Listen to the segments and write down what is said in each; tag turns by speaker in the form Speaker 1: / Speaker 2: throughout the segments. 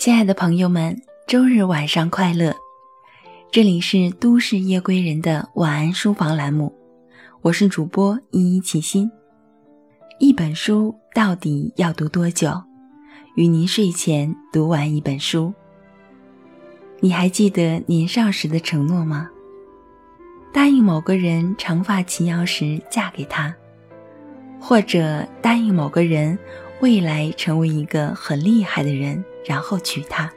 Speaker 1: 亲爱的朋友们，周日晚上快乐！这里是都市夜归人的晚安书房栏目，我是主播依依齐心。一本书到底要读多久？与您睡前读完一本书。你还记得年少时的承诺吗？答应某个人长发及腰时嫁给他，或者答应某个人未来成为一个很厉害的人。然后娶她，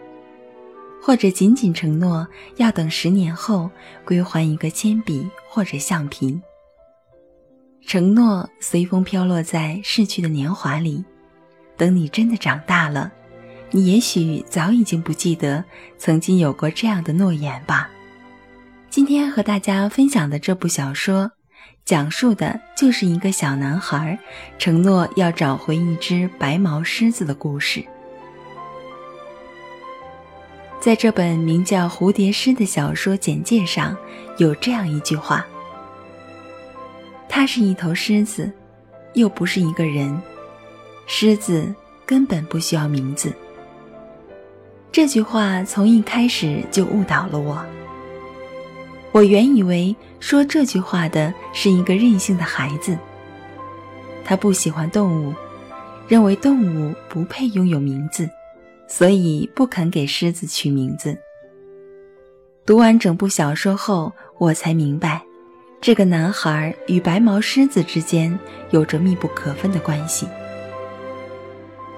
Speaker 1: 或者仅仅承诺要等十年后归还一个铅笔或者橡皮。承诺随风飘落在逝去的年华里，等你真的长大了，你也许早已经不记得曾经有过这样的诺言吧。今天和大家分享的这部小说，讲述的就是一个小男孩承诺要找回一只白毛狮子的故事。在这本名叫《蝴蝶诗》的小说简介上，有这样一句话：“它是一头狮子，又不是一个人。狮子根本不需要名字。”这句话从一开始就误导了我。我原以为说这句话的是一个任性的孩子，他不喜欢动物，认为动物不配拥有名字。所以不肯给狮子取名字。读完整部小说后，我才明白，这个男孩与白毛狮子之间有着密不可分的关系。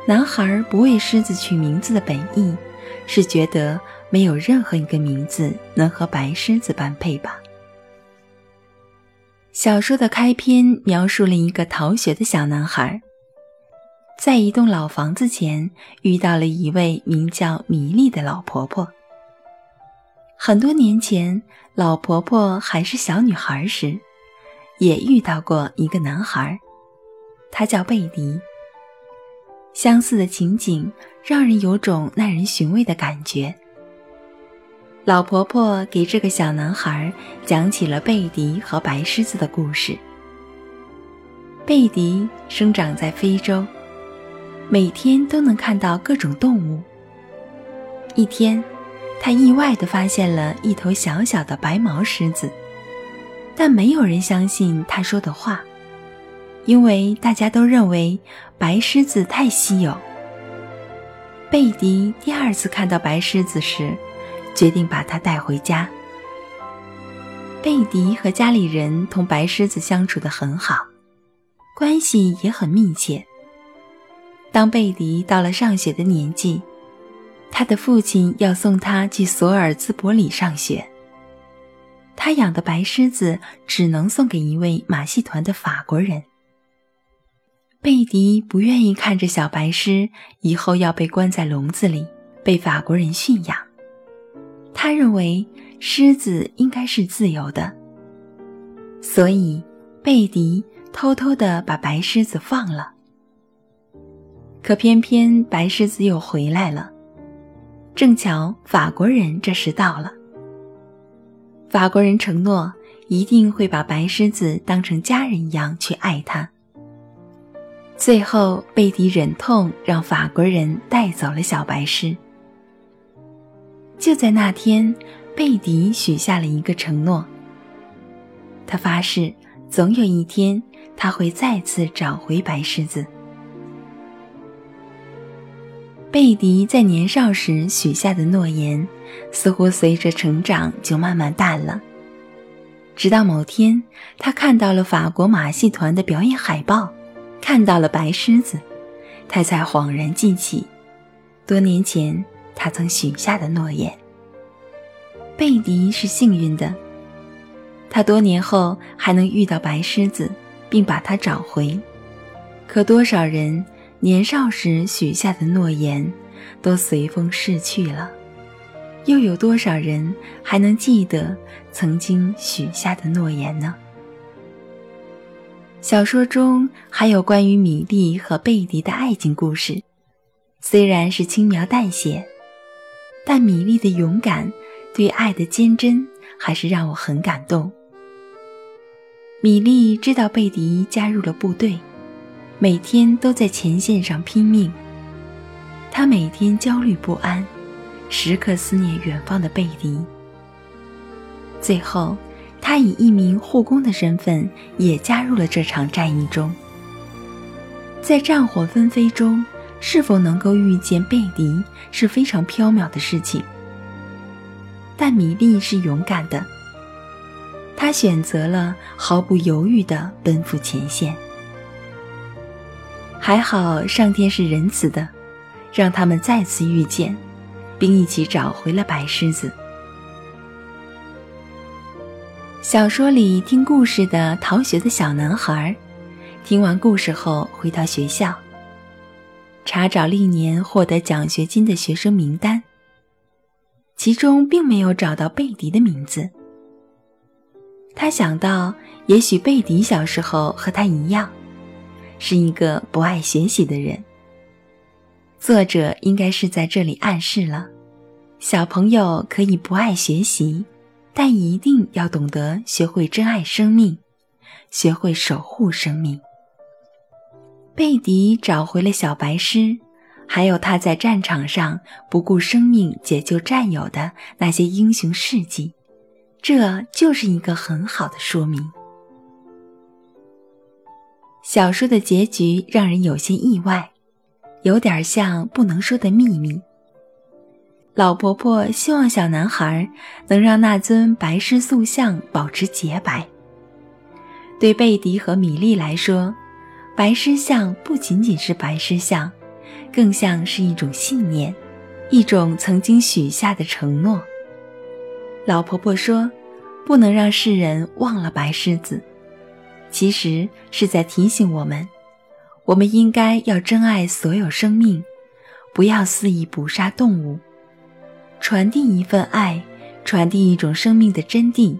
Speaker 1: 男孩不为狮子取名字的本意，是觉得没有任何一个名字能和白狮子般配吧。小说的开篇描述了一个逃学的小男孩。在一栋老房子前遇到了一位名叫米莉的老婆婆。很多年前，老婆婆还是小女孩时，也遇到过一个男孩，他叫贝迪。相似的情景让人有种耐人寻味的感觉。老婆婆给这个小男孩讲起了贝迪和白狮子的故事。贝迪生长在非洲。每天都能看到各种动物。一天，他意外地发现了一头小小的白毛狮子，但没有人相信他说的话，因为大家都认为白狮子太稀有。贝迪第二次看到白狮子时，决定把它带回家。贝迪和家里人同白狮子相处得很好，关系也很密切。当贝迪到了上学的年纪，他的父亲要送他去索尔兹伯里上学。他养的白狮子只能送给一位马戏团的法国人。贝迪不愿意看着小白狮以后要被关在笼子里，被法国人驯养。他认为狮子应该是自由的，所以贝迪偷偷地把白狮子放了。可偏偏白狮子又回来了，正巧法国人这时到了。法国人承诺一定会把白狮子当成家人一样去爱它。最后，贝迪忍痛让法国人带走了小白狮。就在那天，贝迪许下了一个承诺。他发誓，总有一天他会再次找回白狮子。贝迪在年少时许下的诺言，似乎随着成长就慢慢淡了。直到某天，他看到了法国马戏团的表演海报，看到了白狮子，他才恍然记起，多年前他曾许下的诺言。贝迪是幸运的，他多年后还能遇到白狮子，并把它找回。可多少人？年少时许下的诺言，都随风逝去了。又有多少人还能记得曾经许下的诺言呢？小说中还有关于米莉和贝迪的爱情故事，虽然是轻描淡写，但米莉的勇敢，对爱的坚贞，还是让我很感动。米莉知道贝迪加入了部队。每天都在前线上拼命，他每天焦虑不安，时刻思念远方的贝迪。最后，他以一名护工的身份也加入了这场战役中。在战火纷飞中，是否能够遇见贝迪是非常缥缈的事情。但米莉是勇敢的，她选择了毫不犹豫地奔赴前线。还好上天是仁慈的，让他们再次遇见，并一起找回了白狮子。小说里听故事的逃学的小男孩。听完故事后，回到学校，查找历年获得奖学金的学生名单，其中并没有找到贝迪的名字。他想到，也许贝迪小时候和他一样，是一个不爱学习的人。作者应该是在这里暗示了，小朋友可以不爱学习，但一定要懂得学会珍爱生命，学会守护生命。贝迪找回了小白狮，还有他在战场上不顾生命解救战友的那些英雄事迹，这就是一个很好的说明。小说的结局让人有些意外，有点像不能说的秘密。老婆婆希望小男孩能让那尊白狮塑像保持洁白。对贝迪和米莉来说。白狮像不仅仅是白狮像，更像是一种信念，一种曾经许下的承诺。老婆婆说：“不能让世人忘了白狮子。”其实是在提醒我们，我们应该要珍爱所有生命，不要肆意捕杀动物，传递一份爱，传递一种生命的真谛，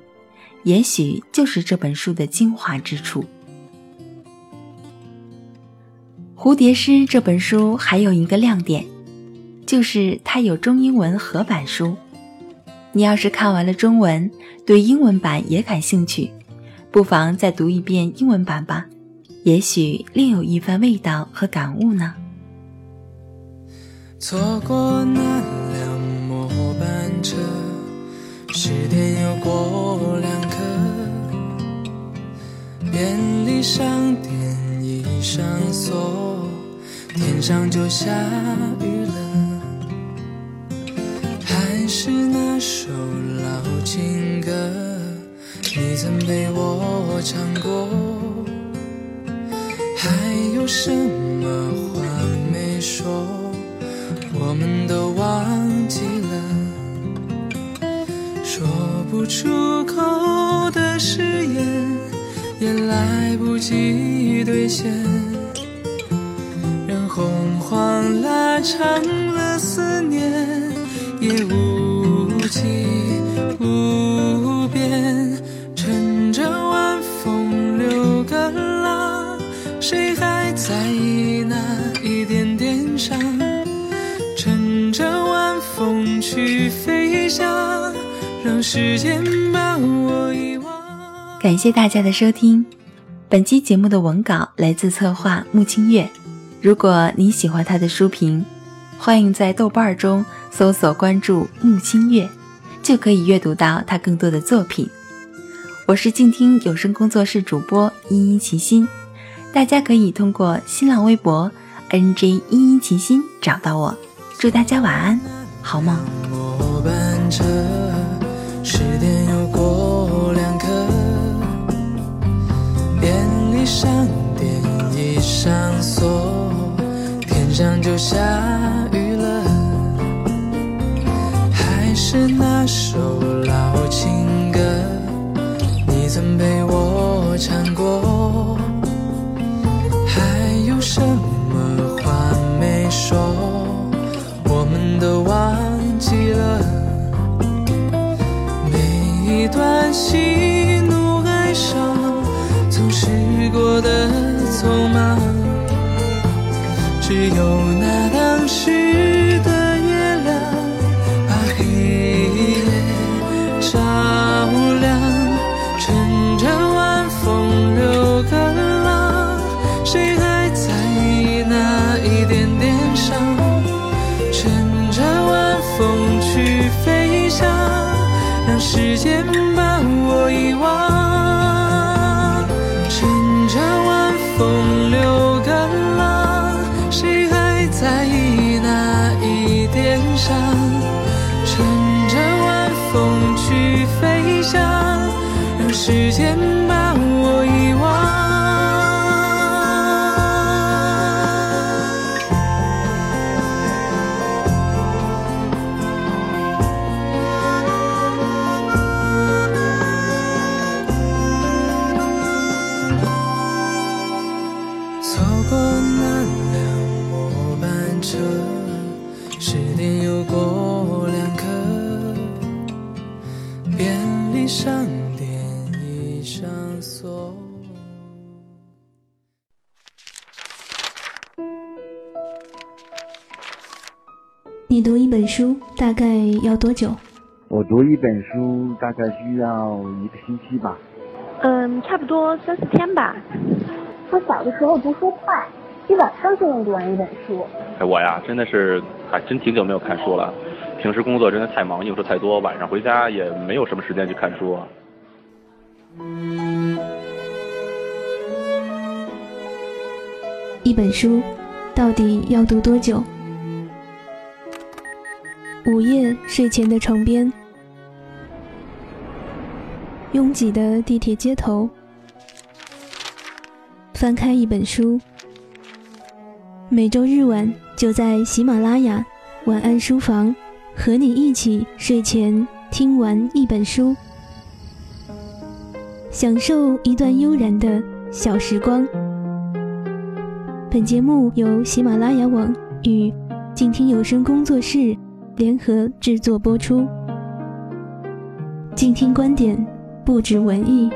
Speaker 1: 也许就是这本书的精华之处。《蝴蝶诗》这本书还有一个亮点，就是它有中英文合版书。你要是看完了中文，对英文版也感兴趣，不妨再读一遍英文版吧，也许另有一番味道和感悟呢。
Speaker 2: 错过那辆末班车，十点又过两刻，便利商店已上锁。天上就下雨了，还是那首老情歌，你曾陪我唱过。还有什么话没说，我们都忘记了。说不出口的誓言，也来不及兑现。任洪荒拉长了思念，也无尽去飞翔，让时间把我遗忘。
Speaker 1: 感谢大家的收听，本期节目的文稿来自策划穆清月。如果你喜欢他的书评，欢迎在豆瓣中搜索关注木清月，就可以阅读到他更多的作品。我是静听有声工作室主播依依齐心，大家可以通过新浪微博 NJ 依依齐心找到我。祝大家晚安，好吗？
Speaker 2: 末班车，十点又过两刻，便利商店已
Speaker 1: 上锁，天上就下雨了。还是那首老情歌，你曾陪我唱过，还有什么？喜怒哀伤，总是过得匆忙。只有那当时的月亮，把黑夜照亮。乘着晚风流个浪，谁还在意那一点点伤？乘着晚风去飞翔。
Speaker 2: 让时间把我遗忘。乘着晚风流个浪，谁还在意那一点伤？乘着晚风去飞翔，让时间便利商店已上锁。
Speaker 3: 你读一本书大概要多久？
Speaker 4: 我读一本书大概需要一个星期吧。
Speaker 5: 嗯，差不多三四天吧。
Speaker 6: 我小的时候读书快，一晚上就能读完一本书。
Speaker 7: 哎，我呀，真的是还真挺久没有看书了。平时工作真的太忙，应酬太多，晚上回家也没有什么时间去看书。
Speaker 3: 一本书到底要读多久？午夜睡前的床边，拥挤的地铁街头，翻开一本书。每周日晚就在喜马拉雅晚安书房，和你一起睡前听完一本书，享受一段悠然的小时光。本节目由喜马拉雅网与静听有声工作室联合制作播出。静听观点，不止文艺。